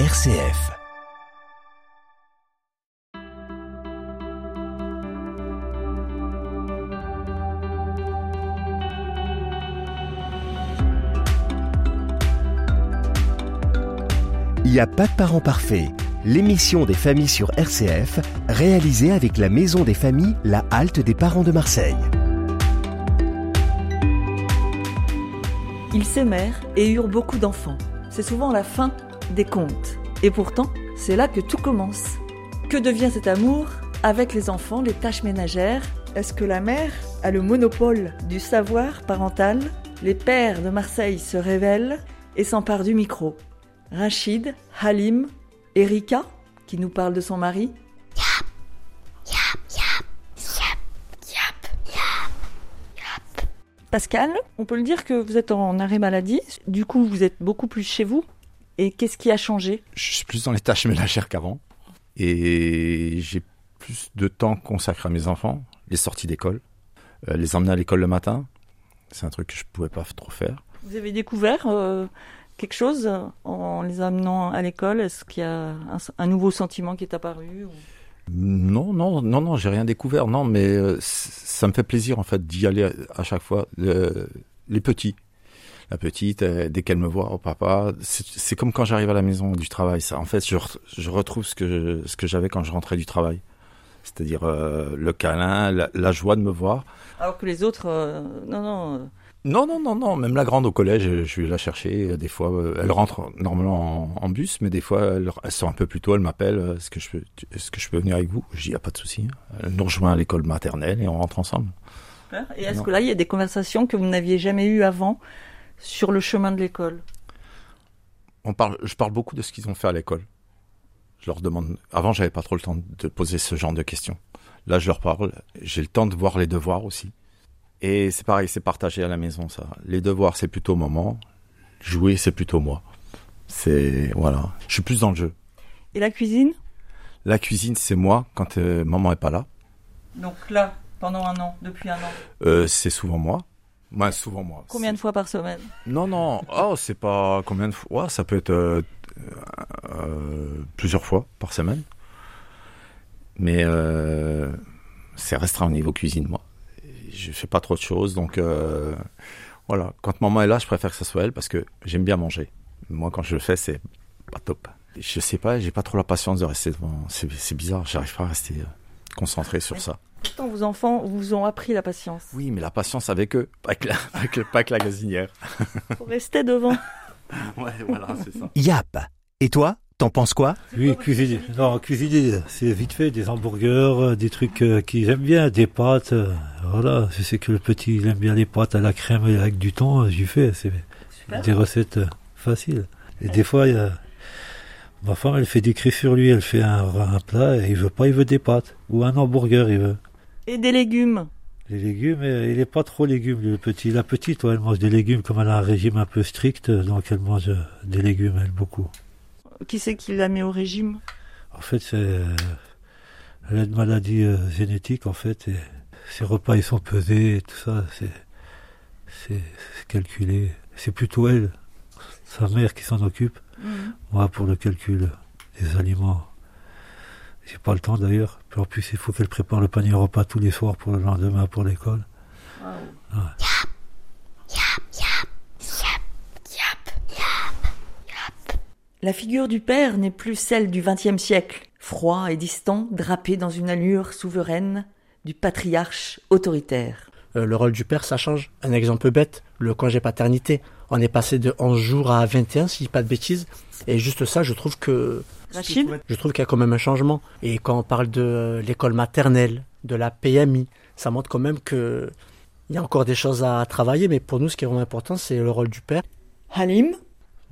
RCF. Il n'y a pas de parents parfaits. L'émission des familles sur RCF, réalisée avec la Maison des familles La Halte des parents de Marseille. Ils s'aimèrent et eurent beaucoup d'enfants. C'est souvent la fin des contes. Et pourtant, c'est là que tout commence. Que devient cet amour avec les enfants, les tâches ménagères? Est-ce que la mère a le monopole du savoir parental? Les pères de Marseille se révèlent et s'emparent du micro. Rachid, Halim, Erika, qui nous parle de son mari. Pascal, on peut le dire que vous êtes en arrêt maladie. Du coup, vous êtes beaucoup plus chez vous. Et qu'est-ce qui a changé? Je suis plus dans les tâches ménagères qu'avant. Et j'ai plus de temps consacré à mes enfants, les sorties d'école, euh, les emmener à l'école le matin. C'est un truc que je pouvais pas trop faire. Vous avez découvert euh, quelque chose en les amenant à l'école? Est-ce qu'il y a un, un nouveau sentiment qui est apparu ou... Non, non, non, non, j'ai rien découvert. Non, mais euh, ça me fait plaisir en fait d'y aller à, à chaque fois. Euh, les petits, la petite, euh, dès qu'elle me voit, oh papa, c'est comme quand j'arrive à la maison du travail. Ça, en fait, je, re- je retrouve ce que ce que j'avais quand je rentrais du travail. C'est-à-dire euh, le câlin, la, la joie de me voir. Alors que les autres, euh, non, non. Non, non, non, non. Même la grande au collège, je vais la chercher. Des fois, elle rentre normalement en, en bus, mais des fois, elle, elle sort un peu plus tôt. Elle m'appelle. Est-ce que je peux, est-ce que je peux venir avec vous? Je dis, pas de souci. Elle nous rejoint à l'école maternelle et on rentre ensemble. Et est-ce que là, il y a des conversations que vous n'aviez jamais eues avant? Sur le chemin de l'école On parle, je parle beaucoup de ce qu'ils ont fait à l'école. Je leur demande. Avant, j'avais pas trop le temps de poser ce genre de questions. Là, je leur parle. J'ai le temps de voir les devoirs aussi. Et c'est pareil, c'est partagé à la maison, ça. Les devoirs, c'est plutôt maman. Jouer, c'est plutôt moi. C'est voilà. Je suis plus dans le jeu. Et la cuisine? La cuisine, c'est moi quand euh, maman est pas là. Donc là, pendant un an, depuis un an? Euh, c'est souvent moi. Moi, souvent moi. Combien de fois par semaine? Non, non. Oh, c'est pas combien de fois? Ouais, ça peut être euh, euh, plusieurs fois par semaine. Mais euh, c'est restreint au niveau cuisine, moi. Je fais pas trop de choses, donc euh, voilà. Quand maman est là, je préfère que ce soit elle parce que j'aime bien manger. Moi, quand je le fais, c'est pas top. Je sais pas, j'ai pas trop la patience de rester devant. C'est bizarre, j'arrive pas à rester concentré sur ça. Pourtant, vos enfants vous ont appris la patience. Oui, mais la patience avec eux, pas avec la, avec le- pas avec la gazinière. Faut rester devant. Ouais, voilà, c'est ça. Yap. Et toi, t'en penses quoi? Oui, cuisiner. Non, cuisiner, c'est vite fait, des hamburgers, euh, des trucs euh, qu'ils aiment bien, des pâtes. euh, voilà, je sais que le petit, il aime bien les pâtes à la crème et avec du thon, j'y fais. C'est des recettes faciles. Et des fois, il y a... ma femme, elle fait des cris sur lui, elle fait un, un plat, et il veut pas, il veut des pâtes. Ou un hamburger, il veut. Et des légumes. Les légumes, euh, il est pas trop légumes, le petit. La petite, ouais, elle mange des légumes comme elle a un régime un peu strict, euh, donc elle mange euh, des légumes, elle, beaucoup. Qui c'est qui l'a mis au régime? En fait, c'est, elle a une maladie euh, génétique, en fait, et ses repas, ils sont pesés, et tout ça, c'est, c'est, c'est calculé. C'est plutôt elle, sa mère, qui s'en occupe. Moi, pour le calcul des aliments, j'ai pas le temps d'ailleurs. Puis en plus, il faut qu'elle prépare le panier repas tous les soirs pour le lendemain pour l'école. La figure du père n'est plus celle du XXe siècle, froid et distant, drapé dans une allure souveraine du patriarche autoritaire. Euh, le rôle du père, ça change. Un exemple bête, le congé paternité. On est passé de 11 jours à 21, si je dis pas de bêtises. Et juste ça, je trouve que... Rachid Je trouve qu'il y a quand même un changement. Et quand on parle de euh, l'école maternelle, de la PMI, ça montre quand même que il y a encore des choses à travailler. Mais pour nous, ce qui est vraiment important, c'est le rôle du père. Halim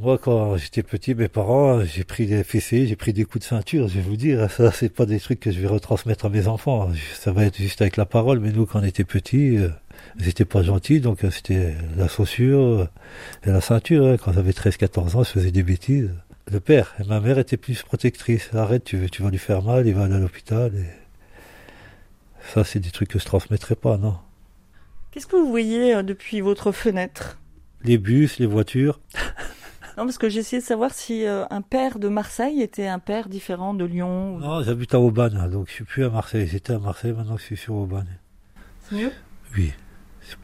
Moi, quand j'étais petit, mes parents, j'ai pris des fessées, j'ai pris des coups de ceinture, je vais vous dire. Ça, c'est pas des trucs que je vais retransmettre à mes enfants. Ça va être juste avec la parole. Mais nous, quand on était petits, euh, ils étaient pas gentils, donc euh, c'était la chaussure euh, et la ceinture. hein. Quand j'avais 13-14 ans, je faisais des bêtises. Le père et ma mère étaient plus protectrices. Arrête, tu, tu vas lui faire mal, il va aller à l'hôpital. Et... Ça, c'est des trucs que je transmettrai pas, non. Qu'est-ce que vous voyez euh, depuis votre fenêtre? Les bus, les voitures. Non, parce que essayé de savoir si euh, un père de Marseille était un père différent de Lyon. Non, j'habite à Aubagne, donc je suis plus à Marseille. J'étais à Marseille, maintenant je suis sur Aubagne. C'est mieux? Oui.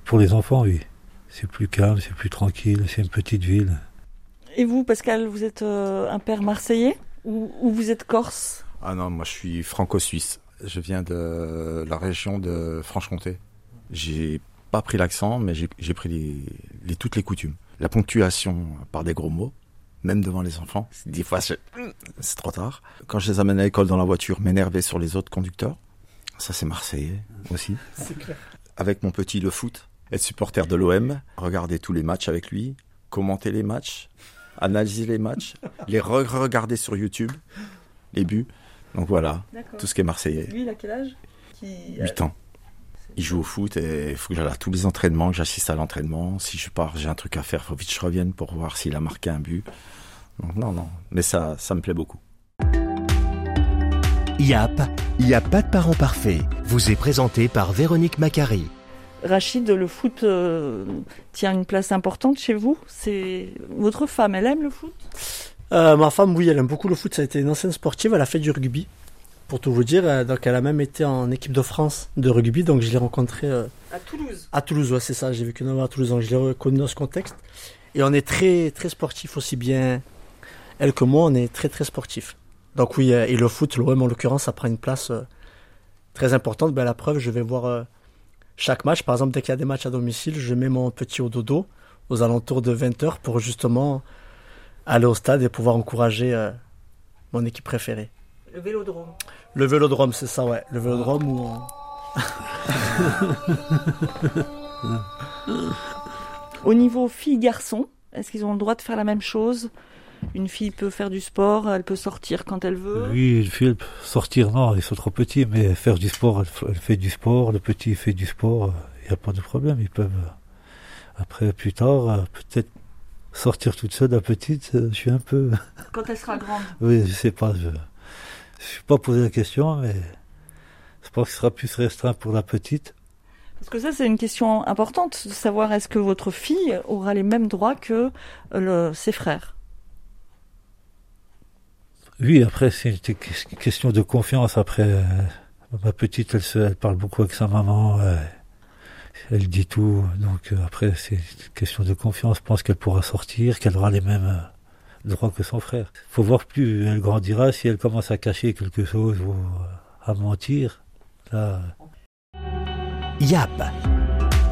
Pour les enfants, oui. C'est plus calme, c'est plus tranquille, c'est une petite ville. Et vous, Pascal, vous êtes euh, un père marseillais ou, ou vous êtes corse? Ah non, moi je suis franco-suisse. Je viens de la région de Franche-Comté. J'ai pas pris l'accent, mais j'ai pris les, les, toutes les coutumes. La ponctuation par des gros mots, même devant les enfants. Des fois, c'est trop tard. Quand je les amène à l'école dans la voiture, m'énerver sur les autres conducteurs. Ça, c'est marseillais aussi. clair. Avec mon petit le foot, être supporter de l'OM, regarder tous les matchs avec lui, commenter les matchs, analyser les matchs, les re-regarder sur YouTube, les buts. Donc voilà, tout ce qui est marseillais. Lui, il a quel âge? Qui... 8 ans. Il joue au foot et il faut que j'aille à tous les entraînements, que j'assiste à l'entraînement. Si je pars, j'ai un truc à faire, il faut vite que je revienne pour voir s'il a marqué un but. Donc non, non, mais ça, ça me plaît beaucoup. YAP, il n'y a pas de parents parfaits, vous est présenté par Véronique Macari. Rachid, le foot euh, tient une place importante chez vous. C'est votre femme, elle aime le foot? Euh, Ma femme, oui, elle aime beaucoup le foot. Ça a été une ancienne sportive. Elle a fait du rugby, pour tout vous dire. Euh, donc, elle a même été en équipe de France de rugby. Donc, je l'ai rencontrée à Toulouse. À Toulouse, ouais, c'est ça. J'ai vécu 9 ans à Toulouse, donc je l'ai reconnu dans ce contexte. Et on est très, très sportif aussi bien elle que moi. On est très, très sportif. Donc oui, et le foot, l'OM en l'occurrence, ça prend une place très importante. Ben, la preuve, je vais voir chaque match, par exemple, dès qu'il y a des matchs à domicile, je mets mon petit au dodo aux alentours de 20h pour justement aller au stade et pouvoir encourager euh, mon équipe préférée. Le vélodrome. Le vélodrome, c'est ça, ouais. Le vélodrome où Au niveau filles-garçons, est-ce qu'ils ont le droit de faire la même chose? Une fille peut faire du sport, elle peut sortir quand elle veut. Oui, une fille peut sortir, non, ils sont trop petits, mais faire du sport, elle, fait du sport, le petit fait du sport, il n'y a pas de problème, ils peuvent. Après, plus tard, euh, peut-être sortir toute seule, la petite, euh, je suis un peu. Quand elle sera grande Oui, je sais pas, je ne suis pas posé la question, mais je pense que ce sera plus restreint pour la petite. Parce que ça, c'est une question importante, de savoir est-ce que votre fille aura les mêmes droits que le, ses frères oui, après, c'est une question de confiance. Après, euh, ma petite, elle, elle, parle beaucoup avec sa maman. Euh, elle dit tout. Donc, euh, après, c'est une question de confiance. Je pense qu'elle pourra sortir, qu'elle aura les mêmes droits que son frère. faut voir plus elle grandira, si elle commence à cacher quelque chose ou à mentir. Là. Yap.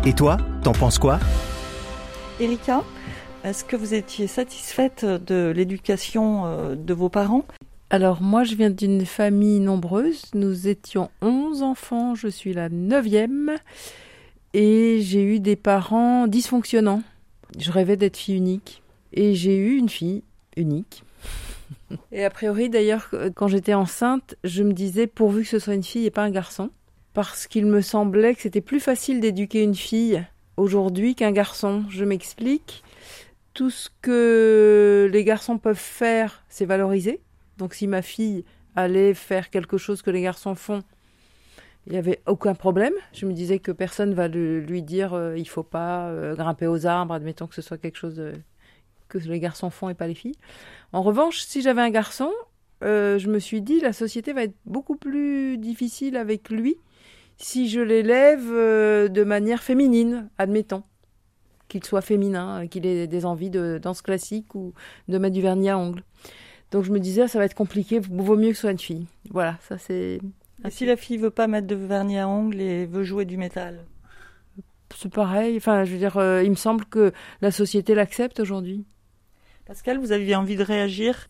Et toi, t'en penses quoi? Erika est-ce que vous étiez satisfaite de l'éducation de vos parents? Alors moi je viens d'une famille nombreuse, nous étions 11 enfants, je suis la neuvième et j'ai eu des parents dysfonctionnants. Je rêvais d'être fille unique et j'ai eu une fille unique. Et a priori d'ailleurs quand j'étais enceinte, je me disais pourvu que ce soit une fille et pas un garçon parce qu'il me semblait que c'était plus facile d'éduquer une fille aujourd'hui qu'un garçon. Je m'explique. Tout ce que les garçons peuvent faire, c'est valoriser donc si ma fille allait faire quelque chose que les garçons font, il n'y avait aucun problème. Je me disais que personne va lui dire euh, il faut pas euh, grimper aux arbres, admettons que ce soit quelque chose euh, que les garçons font et pas les filles. En revanche, si j'avais un garçon, je me suis dit la société va être beaucoup plus difficile avec lui si je l'élève de manière féminine, admettons qu'il soit féminin, qu'il ait des envies de danse classique ou de mettre du vernis à ongles. Donc je me disais, ça va être compliqué, vaut mieux que ce soit une fille. Voilà, ça c'est. Et si la fille veut pas mettre de vernis à ongles et veut jouer du métal C'est pareil. Enfin, je veux dire, euh, il me semble que la société l'accepte aujourd'hui. Pascal, vous aviez envie de réagir?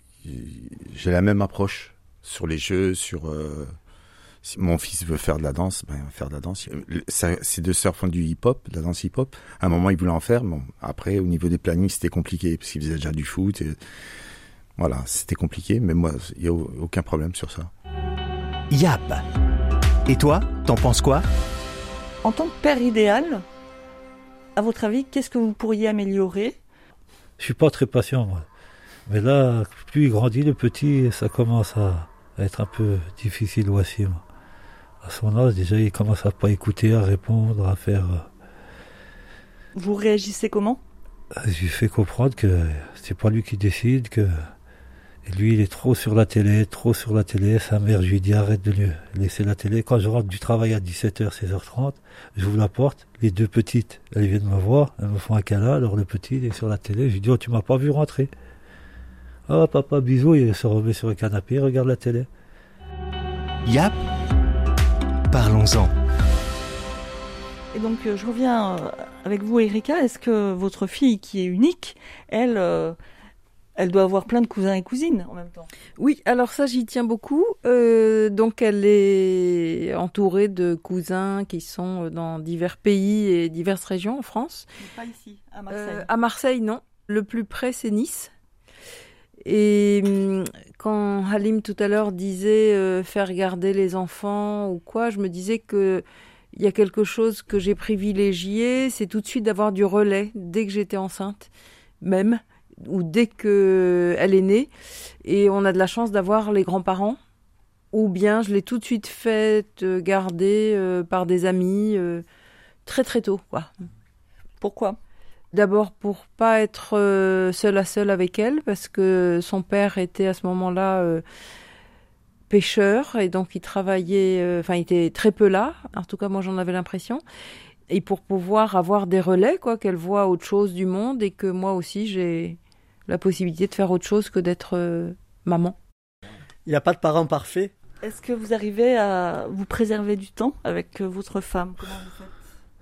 J'ai la même approche sur les jeux, sur. Euh, si mon fils veut faire de la danse, ben, il va faire de la danse. Ses deux sœurs font du hip-hop, de la danse hip-hop. À un moment, il voulait en faire. Bon, après, au niveau des plannings, c'était compliqué parce qu'il faisait déjà du foot. Et voilà, c'était compliqué, mais moi, il n'y a aucun problème sur ça. Yap. Et toi, t'en penses quoi? En tant que père idéal, à votre avis, qu'est-ce que vous pourriez améliorer? Je suis pas très patient, moi. Mais là, plus il grandit, le petit, ça commence à, être un peu difficile aussi. À son âge, déjà, il commence à pas écouter, à répondre, à faire. Euh, vous réagissez comment? Je lui fais comprendre que c'est pas lui qui décide, que lui, il est trop sur la télé, trop sur la télé. Sa mère, je lui dis arrête de lui laisser la télé. Quand je rentre du travail à 17h, 16h30, j'ouvre la porte. Les deux petites, elles viennent me voir, elles me font un câlin. Alors le petit, il est sur la télé. Je lui dis, oh, tu m'as pas vu rentrer. Oh, papa, bisous. Il se remet sur le canapé, il regarde la télé. Yap, parlons-en. Et donc, euh, je reviens euh, avec vous, Erika. Est-ce que votre fille, qui est unique, elle, euh, elle doit avoir plein de cousins et cousines en même temps Oui, alors ça, j'y tiens beaucoup. donc, elle est entourée de cousins qui sont dans divers pays et diverses régions en France. pas ici, à Marseille. à Marseille, non. Le plus près, c'est Nice. Et hum, quand Halim tout à l'heure disait faire garder les enfants ou quoi, je me disais que il y a quelque chose que j'ai privilégié, c'est tout de suite d'avoir du relais dès que j'étais enceinte, même, ou dès que elle est née. Et on a de la chance d'avoir les grands-parents, ou bien je l'ai tout de suite fait garder euh, par des amis euh, très très tôt, quoi. Pourquoi? D'abord pour pas être euh, seule à seule avec elle, parce que son père était à ce moment-là pêcheur et donc il travaillait, euh, enfin il était très peu là, en tout cas moi j'en avais l'impression, et pour pouvoir avoir des relais, quoi, qu'elle voit autre chose du monde et que moi aussi j'ai la possibilité de faire autre chose que d'être euh, maman. Il n'y a pas de parents parfaits. Est-ce que vous arrivez à vous préserver du temps avec euh, votre femme?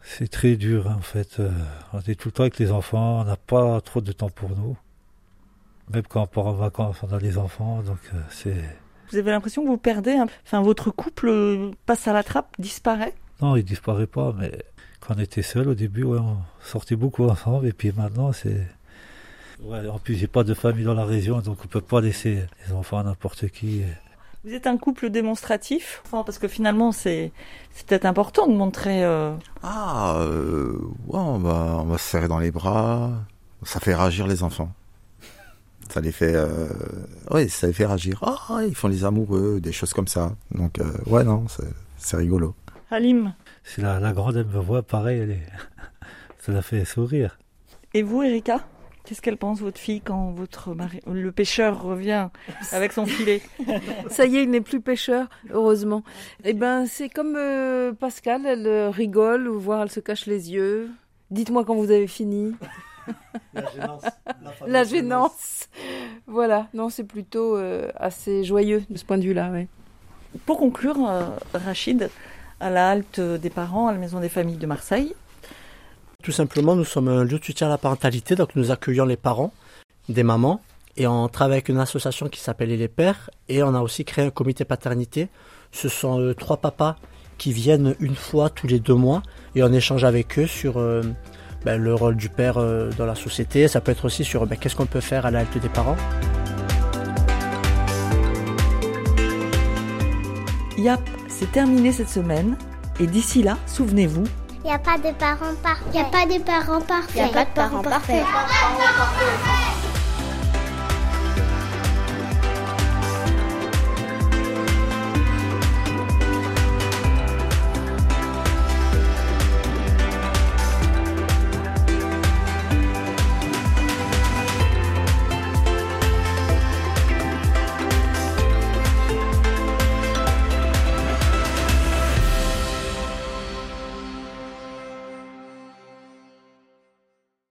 C'est très dur en fait. On est tout le temps avec les enfants, on n'a pas trop de temps pour nous. Même quand on part en vacances, on a les enfants, donc c'est vous avez l'impression que vous perdez, enfin votre couple passe à la trappe, disparaît? Non, il disparaît pas, mais quand on était seul au début, on sortait beaucoup ensemble, et puis maintenant c'est... en plus, j'ai pas de famille dans la région, donc on peut pas laisser les enfants à n'importe qui. Vous êtes un couple démonstratif, parce que finalement c'est peut-être important de montrer. Euh, ah, euh, ouais, on va, on va se serrer dans les bras. Ça fait réagir les enfants ça les fait, euh, ouais, ça les fait réagir. Ah, ils font les amoureux, des choses comme ça. Donc, euh, ouais, non, c'est rigolo. Halim Si la, la grande, elle me voit, pareil, elle est... ça la fait sourire. Et vous, Erika? Qu'est-ce qu'elle pense, votre fille, quand votre mari, le pêcheur revient avec son filet? Ça y est, il n'est plus pêcheur, heureusement. Eh ben, c'est comme euh, Pascal, elle rigole, ou voir, elle se cache les yeux. Dites-moi quand vous avez fini. La gênance. La, gênance. Voilà, non, c'est plutôt euh, assez joyeux de ce point de vue-là. Pour conclure, euh, Rachid, à la halte des parents, à la maison des familles de Marseille. Tout simplement, nous sommes un lieu de soutien à la parentalité, donc nous accueillons les parents, des mamans, et on travaille avec une association qui s'appelle Les Pères, et on a aussi créé un comité paternité. Ce sont euh, trois papas qui viennent une fois tous les deux mois, et on échange avec eux sur ben, le rôle du père euh, dans la société. Ça peut être aussi sur ben, qu'est-ce qu'on peut faire à l'alte des parents. Yap, c'est terminé cette semaine. Et d'ici là, souvenez-vous n'y a pas de parents parfaits. Il n'y a pas de parents parfaits. Il n'y a pas de parents parfaits.